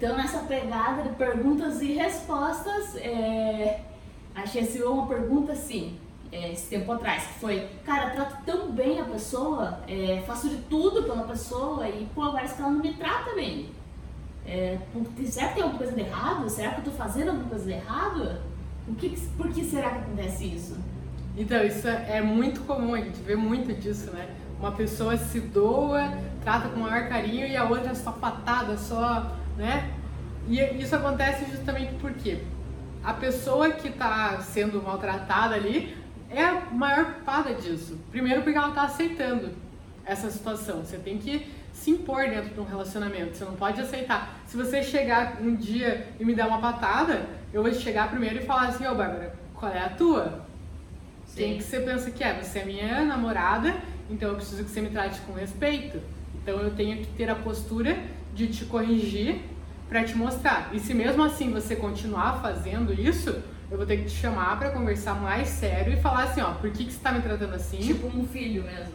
Então, nessa pegada de perguntas e respostas, é... achei assim, uma pergunta assim, é, esse tempo atrás, que foi, cara, trato tão bem a pessoa, é, faço de tudo pela pessoa e, pô, parece que ela não me trata bem. É, será que tem alguma coisa de errado? Será que eu tô fazendo alguma coisa de errado? O que, por que será que acontece isso? Então, isso é muito comum, a gente vê muito disso, né? Uma pessoa se doa, trata com o maior carinho e a outra é só patada, só, né? E isso acontece justamente porque a pessoa que está sendo maltratada ali é a maior culpada disso. Primeiro porque ela está aceitando essa situação. Você tem que se impor dentro de um relacionamento. Você não pode aceitar. Se você chegar um dia e me dar uma patada, eu vou chegar primeiro e falar assim, ô oh, Bárbara, qual é a tua? Sim. Quem que você pensa que é? Você é minha namorada, então eu preciso que você me trate com respeito. Então eu tenho que ter a postura de te corrigir para te mostrar. E se mesmo assim você continuar fazendo isso, eu vou ter que te chamar para conversar mais sério e falar assim, ó, por que, que você tá me tratando assim? Tipo um filho mesmo.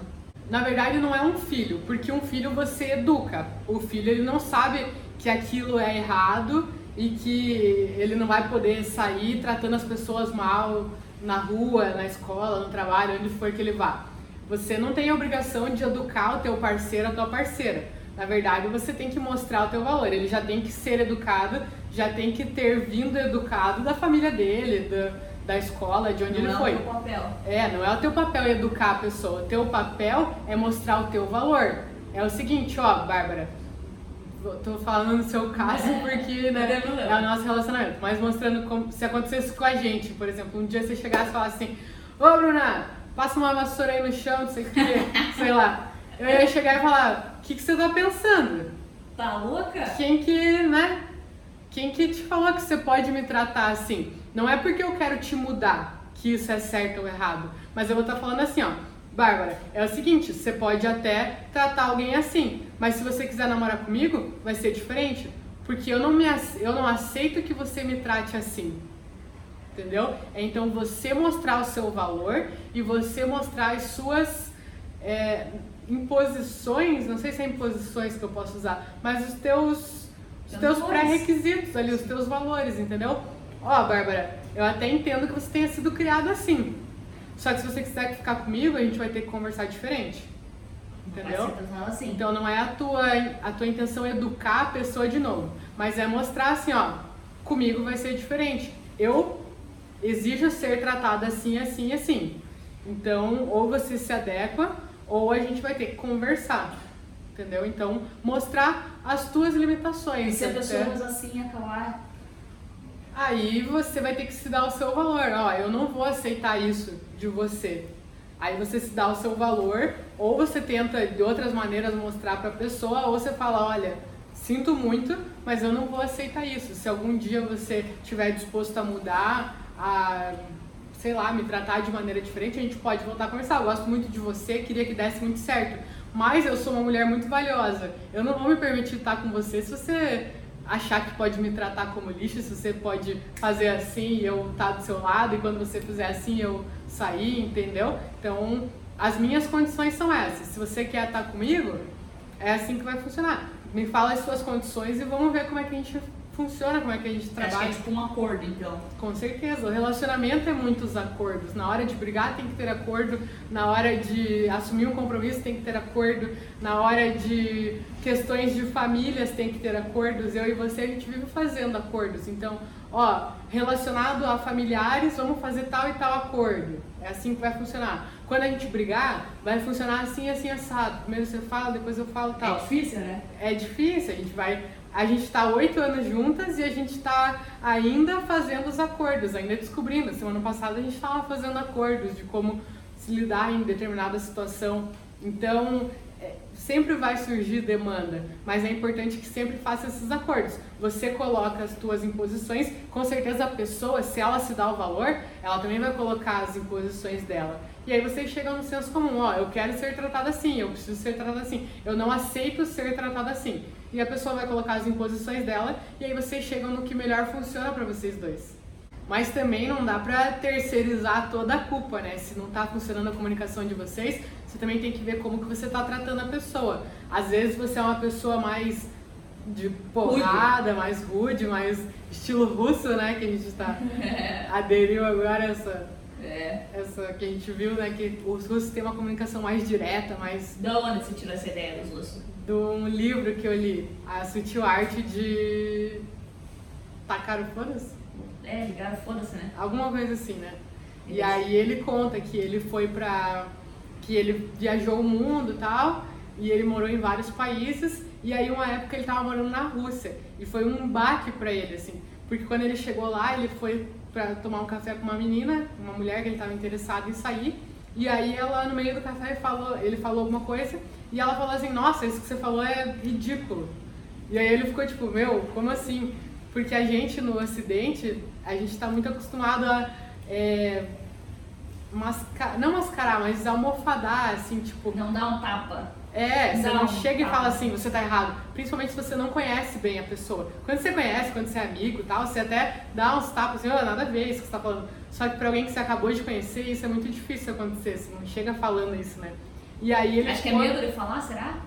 Na verdade não é um filho, porque um filho você educa. O filho ele não sabe que aquilo é errado e que ele não vai poder sair tratando as pessoas mal na rua, na escola, no trabalho, onde for que ele vá. Você não tem a obrigação de educar o teu parceiro, a tua parceira. Na verdade, você tem que mostrar o teu valor. Ele já tem que ser educado, já tem que ter vindo educado da família dele, da, da escola, de onde não ele foi. Não é o teu papel. É, não é o teu papel educar a pessoa. O teu papel é mostrar o teu valor. É o seguinte, ó, Bárbara, tô falando no seu caso porque né, é o nosso relacionamento, mas mostrando como, se acontecesse com a gente, por exemplo, um dia você chegasse e falasse assim, ô Bruna, passa uma vassoura aí no chão, não sei o que, sei lá. Eu ia chegar e falar, que, que você tá pensando? Tá louca? Quem que, né? Quem que te falou que você pode me tratar assim? Não é porque eu quero te mudar que isso é certo ou errado, mas eu vou estar tá falando assim, ó. Bárbara, é o seguinte, você pode até tratar alguém assim, mas se você quiser namorar comigo, vai ser diferente, porque eu não me eu não aceito que você me trate assim. Entendeu? É então você mostrar o seu valor e você mostrar as suas é, imposições, não sei se é imposições que eu posso usar, mas os teus, os teus pré-requisitos ali, os teus valores, entendeu? Ó, oh, Bárbara, eu até entendo que você tenha sido criado assim. Só que se você quiser ficar comigo, a gente vai ter que conversar diferente. Entendeu? Assim. Então não é a tua, a tua intenção educar a pessoa de novo, mas é mostrar assim, ó, comigo vai ser diferente. Eu exijo ser tratada assim, assim, assim. Então, ou você se adequa, ou a gente vai ter que conversar. Entendeu? Então, mostrar as tuas limitações. E se a pessoa usa assim, acabar Aí você vai ter que se dar o seu valor. Ó, eu não vou aceitar isso de você. Aí você se dá o seu valor, ou você tenta de outras maneiras mostrar para a pessoa, ou você fala, olha, sinto muito, mas eu não vou aceitar isso. Se algum dia você estiver disposto a mudar, a sei lá, me tratar de maneira diferente, a gente pode voltar a conversar. Eu gosto muito de você, queria que desse muito certo. Mas eu sou uma mulher muito valiosa. Eu não vou me permitir estar com você se você achar que pode me tratar como lixo, se você pode fazer assim e eu estar tá do seu lado, e quando você fizer assim eu sair, entendeu? Então, as minhas condições são essas. Se você quer estar comigo, é assim que vai funcionar. Me fala as suas condições e vamos ver como é que a gente funciona, como é que a gente trabalha. Acho que é tipo um acordo, então. Com certeza. O relacionamento é muitos acordos. Na hora de brigar tem que ter acordo, na hora de assumir um compromisso tem que ter acordo, na hora de questões de famílias tem que ter acordos. Eu e você, a gente vive fazendo acordos. Então, ó, relacionado a familiares, vamos fazer tal e tal acordo. É assim que vai funcionar. Quando a gente brigar, vai funcionar assim, assim, assado. Primeiro você fala, depois eu falo tal. É difícil, né? É difícil, a gente vai a gente está oito anos juntas e a gente está ainda fazendo os acordos, ainda descobrindo. Semana passada a gente estava fazendo acordos de como se lidar em determinada situação. Então, é, sempre vai surgir demanda, mas é importante que sempre faça esses acordos. Você coloca as tuas imposições, com certeza a pessoa, se ela se dá o valor, ela também vai colocar as imposições dela. E aí vocês chegam no senso comum, ó, eu quero ser tratada assim, eu preciso ser tratada assim, eu não aceito ser tratada assim. E a pessoa vai colocar as imposições dela e aí vocês chegam no que melhor funciona para vocês dois. Mas também não dá pra terceirizar toda a culpa, né? Se não tá funcionando a comunicação de vocês, você também tem que ver como que você tá tratando a pessoa. Às vezes você é uma pessoa mais de porrada, rude. mais rude, mais estilo russo, né? Que a gente está aderiu agora essa, é. essa que a gente viu, né? Que os russos têm uma comunicação mais direta, mais. Da onde você tirou essa ideia dos russos? De um livro que eu li, A Sutil Arte de. Tacar o foda-se? É, ligar o foda-se, né? Alguma coisa assim, né? E aí ele conta que ele foi pra. que ele viajou o mundo e tal, e ele morou em vários países, e aí uma época ele tava morando na Rússia. E foi um baque pra ele, assim. Porque quando ele chegou lá, ele foi pra tomar um café com uma menina, uma mulher que ele tava interessado em sair. E aí ela, no meio do café, falou, ele falou alguma coisa, e ela falou assim, nossa, isso que você falou é ridículo. E aí ele ficou tipo, meu, como assim? Porque a gente no Ocidente, a gente está muito acostumado a é, mascar, não mascarar, mas almofadar, assim, tipo. Não dar um tapa. É, você não, não chega e fala assim, você tá errado. Principalmente se você não conhece bem a pessoa. Quando você conhece, quando você é amigo e tal, você até dá uns tapas assim, oh, nada a ver isso que você tá falando. Só que pra alguém que você acabou de conhecer, isso é muito difícil acontecer. Você não chega falando isso, né? E aí ele. Acho que é medo de falar, será?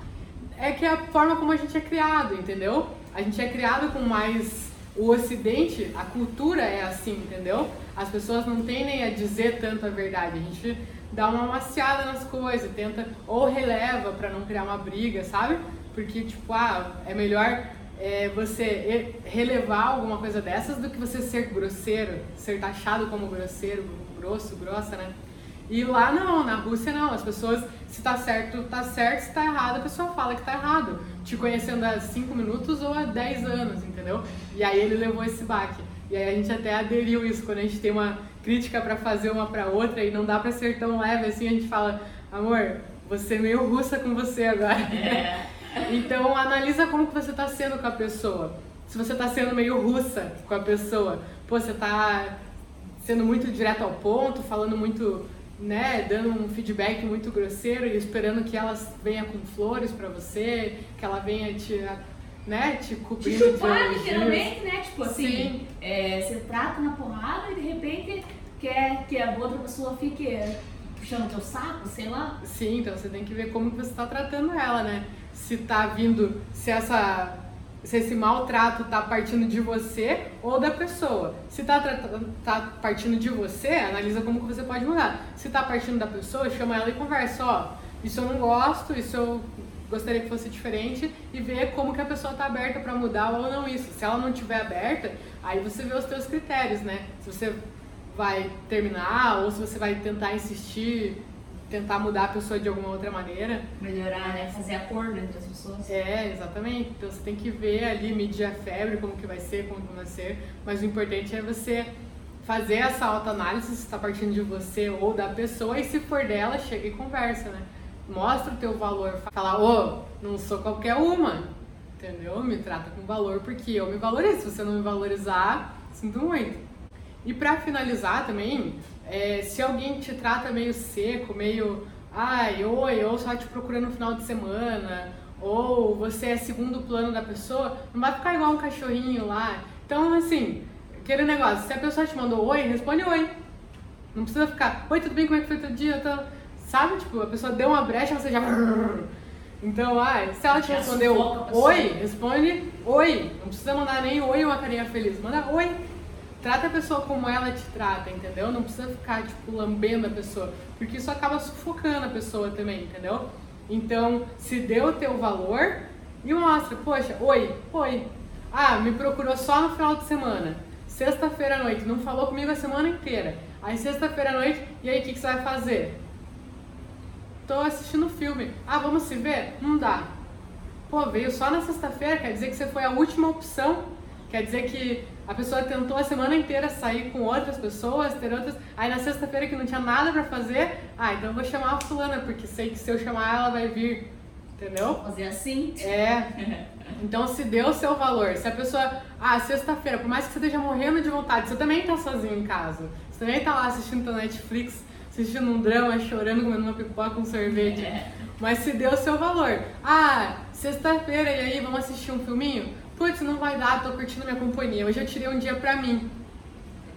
É que é a forma como a gente é criado, entendeu? A gente é criado com mais o Ocidente, a cultura é assim, entendeu? As pessoas não tendem a dizer tanto a verdade. A gente dá uma maciada nas coisas, tenta ou releva para não criar uma briga, sabe? Porque, tipo, ah, é melhor é, você relevar alguma coisa dessas do que você ser grosseiro, ser taxado como grosseiro, grosso, grossa, né? E lá não, na Rússia não, as pessoas, se tá certo, tá certo, se tá errado, a pessoa fala que tá errado. Te conhecendo há 5 minutos ou há 10 anos, entendeu? E aí ele levou esse baque. E aí a gente até aderiu isso, quando a gente tem uma crítica para fazer uma para outra e não dá para ser tão leve assim, a gente fala, amor, você é meio russa com você agora. É. então analisa como que você tá sendo com a pessoa. Se você tá sendo meio russa com a pessoa, pô, você tá sendo muito direto ao ponto, falando muito né, dando um feedback muito grosseiro e esperando que ela venha com flores para você, que ela venha te, né, te cobrindo te chupar, literalmente, né? Tipo assim, é, você trata na porrada e de repente quer que a outra pessoa fique puxando teu saco, sei lá. Sim, então você tem que ver como que você está tratando ela, né? Se tá vindo, se essa se esse maltrato tá partindo de você ou da pessoa. Se tá, tá partindo de você, analisa como que você pode mudar. Se tá partindo da pessoa, chama ela e conversa, ó, isso eu não gosto, isso eu gostaria que fosse diferente e ver como que a pessoa tá aberta para mudar ou não isso. Se ela não tiver aberta, aí você vê os teus critérios, né? Se você vai terminar ou se você vai tentar insistir tentar mudar a pessoa de alguma outra maneira. Melhorar, né? Fazer acordo entre as pessoas. É, exatamente. Então você tem que ver ali, medir a febre, como que vai ser, como que vai ser. Mas o importante é você fazer essa autoanálise se está partindo de você ou da pessoa e se for dela, chega e conversa, né? Mostra o teu valor. Fala, ô, oh, não sou qualquer uma. Entendeu? Me trata com valor porque eu me valorizo. Se você não me valorizar, sinto muito. E para finalizar também, é, se alguém te trata meio seco, meio ai, oi, ou só te procurando no final de semana, ou você é segundo plano da pessoa, não vai ficar igual um cachorrinho lá. Então, assim, aquele negócio, se a pessoa te mandou oi, responde oi. Não precisa ficar, oi, tudo bem, como é que foi teu dia? Tô... Sabe, tipo, a pessoa deu uma brecha, você já... Então, ai, se ela te respondeu oi, responde oi. Não precisa mandar nem oi ou uma carinha feliz, manda oi. Trata a pessoa como ela te trata, entendeu? Não precisa ficar, tipo, lambendo a pessoa, porque isso acaba sufocando a pessoa também, entendeu? Então, se dê o teu valor e mostra, poxa, oi, oi. Ah, me procurou só no final de semana. Sexta-feira à noite, não falou comigo a semana inteira. Aí sexta-feira à noite, e aí o que, que você vai fazer? Tô assistindo filme. Ah, vamos se ver? Não dá. Pô, veio só na sexta-feira, quer dizer que você foi a última opção. Quer dizer que a pessoa tentou a semana inteira sair com outras pessoas, ter outras. Aí na sexta-feira que não tinha nada para fazer, ah, então eu vou chamar a fulana, porque sei que se eu chamar ela vai vir. Entendeu? Fazer assim. É. Então se deu o seu valor. Se a pessoa, ah, sexta-feira, por mais que você esteja morrendo de vontade, você também tá sozinho em casa. Você também tá lá assistindo tua Netflix, assistindo um drama, chorando, comendo uma pipoca com sorvete. É. Mas se deu o seu valor. Ah, sexta-feira, e aí, vamos assistir um filminho? putz, não vai dar, tô curtindo minha companhia, hoje eu tirei um dia pra mim.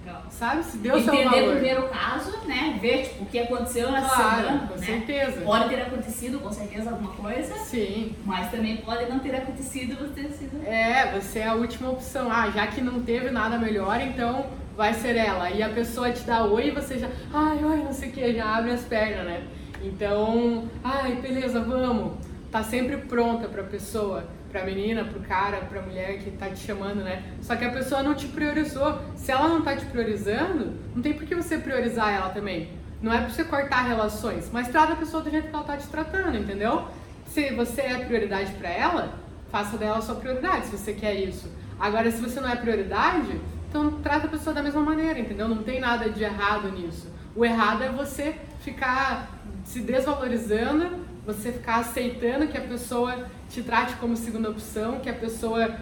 Legal. Sabe? Se deu Entender seu valor. primeiro o caso, né? Ver tipo, o que aconteceu nessa Claro, semana. com né? certeza. Pode ter acontecido, com certeza, alguma coisa, Sim. mas também pode não ter acontecido você ter sido. É, você é a última opção. Ah, já que não teve nada melhor, então vai ser ela. E a pessoa te dá oi e você já, ai, oi, não sei o que, já abre as pernas, né? Então, ai, beleza, vamos. Tá sempre pronta pra pessoa, pra menina, pro cara, pra mulher que tá te chamando, né? Só que a pessoa não te priorizou. Se ela não tá te priorizando, não tem por que você priorizar ela também. Não é pra você cortar relações, mas trata a pessoa do jeito que ela tá te tratando, entendeu? Se você é prioridade pra ela, faça dela a sua prioridade, se você quer isso. Agora, se você não é prioridade, então trata a pessoa da mesma maneira, entendeu? Não tem nada de errado nisso. O errado é você ficar se desvalorizando, você ficar aceitando que a pessoa te trate como segunda opção, que a pessoa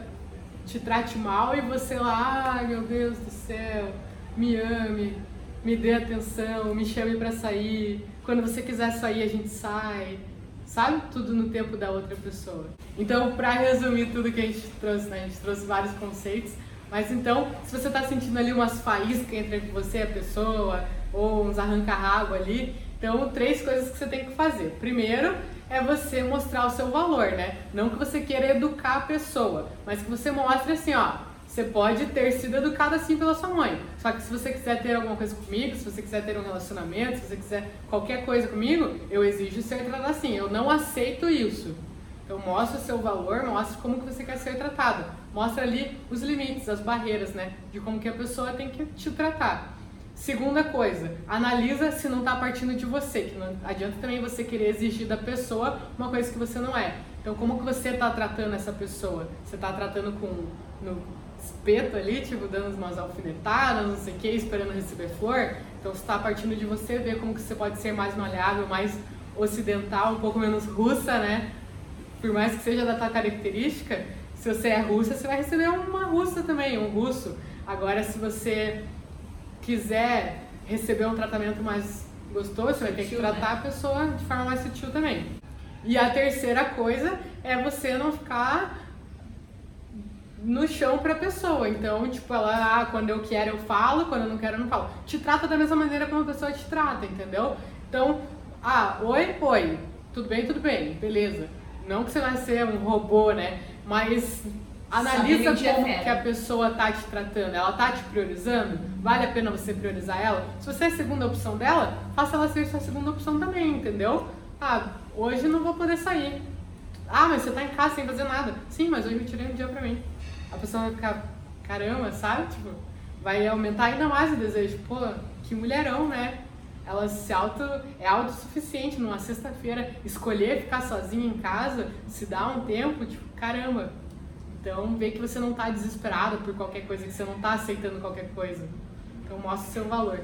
te trate mal e você lá, ai meu Deus do céu, me ame, me dê atenção, me chame pra sair. Quando você quiser sair, a gente sai. Sabe? Tudo no tempo da outra pessoa. Então, pra resumir tudo que a gente trouxe, né? A gente trouxe vários conceitos. Mas então, se você tá sentindo ali umas faíscas entre você e a pessoa, ou uns arranca-rabo ali, então três coisas que você tem que fazer. Primeiro é você mostrar o seu valor, né? Não que você queira educar a pessoa, mas que você mostre assim, ó, você pode ter sido educado assim pela sua mãe. Só que se você quiser ter alguma coisa comigo, se você quiser ter um relacionamento, se você quiser qualquer coisa comigo, eu exijo ser tratado assim. Eu não aceito isso. Então mostra o seu valor, mostra como que você quer ser tratado. Mostra ali os limites, as barreiras, né? De como que a pessoa tem que te tratar. Segunda coisa, analisa se não está partindo de você, que não adianta também você querer exigir da pessoa uma coisa que você não é. Então como que você está tratando essa pessoa? Você está tratando com no espeto ali, tipo, dando umas alfinetadas, não sei o que, esperando receber flor? Então se está partindo de você, ver como que você pode ser mais maleável, mais ocidental, um pouco menos russa, né? Por mais que seja da tua característica, se você é russa, você vai receber uma russa também, um russo. Agora, se você quiser receber um tratamento mais gostoso, você vai ter que tratar né? a pessoa de forma mais sutil também. E a terceira coisa é você não ficar no chão pra pessoa. Então, tipo, ela, ah, quando eu quero eu falo, quando eu não quero eu não falo. Te trata da mesma maneira como a pessoa te trata, entendeu? Então, ah, oi, oi, tudo bem, tudo bem, beleza. Não que você vai ser um robô, né? Mas analisa como que a pessoa tá te tratando. Ela tá te priorizando? Vale a pena você priorizar ela? Se você é a segunda opção dela, faça ela ser sua segunda opção também, entendeu? Ah, hoje não vou poder sair. Ah, mas você tá em casa sem fazer nada. Sim, mas hoje eu tirei um dia pra mim. A pessoa vai ficar, caramba, sabe? Tipo, vai aumentar ainda mais o desejo. Pô, que mulherão, né? Ela se auto, é autossuficiente numa sexta-feira. Escolher ficar sozinha em casa, se dar um tempo, tipo, caramba. Então, vê que você não tá desesperada por qualquer coisa, que você não tá aceitando qualquer coisa. Eu mostro seu valor.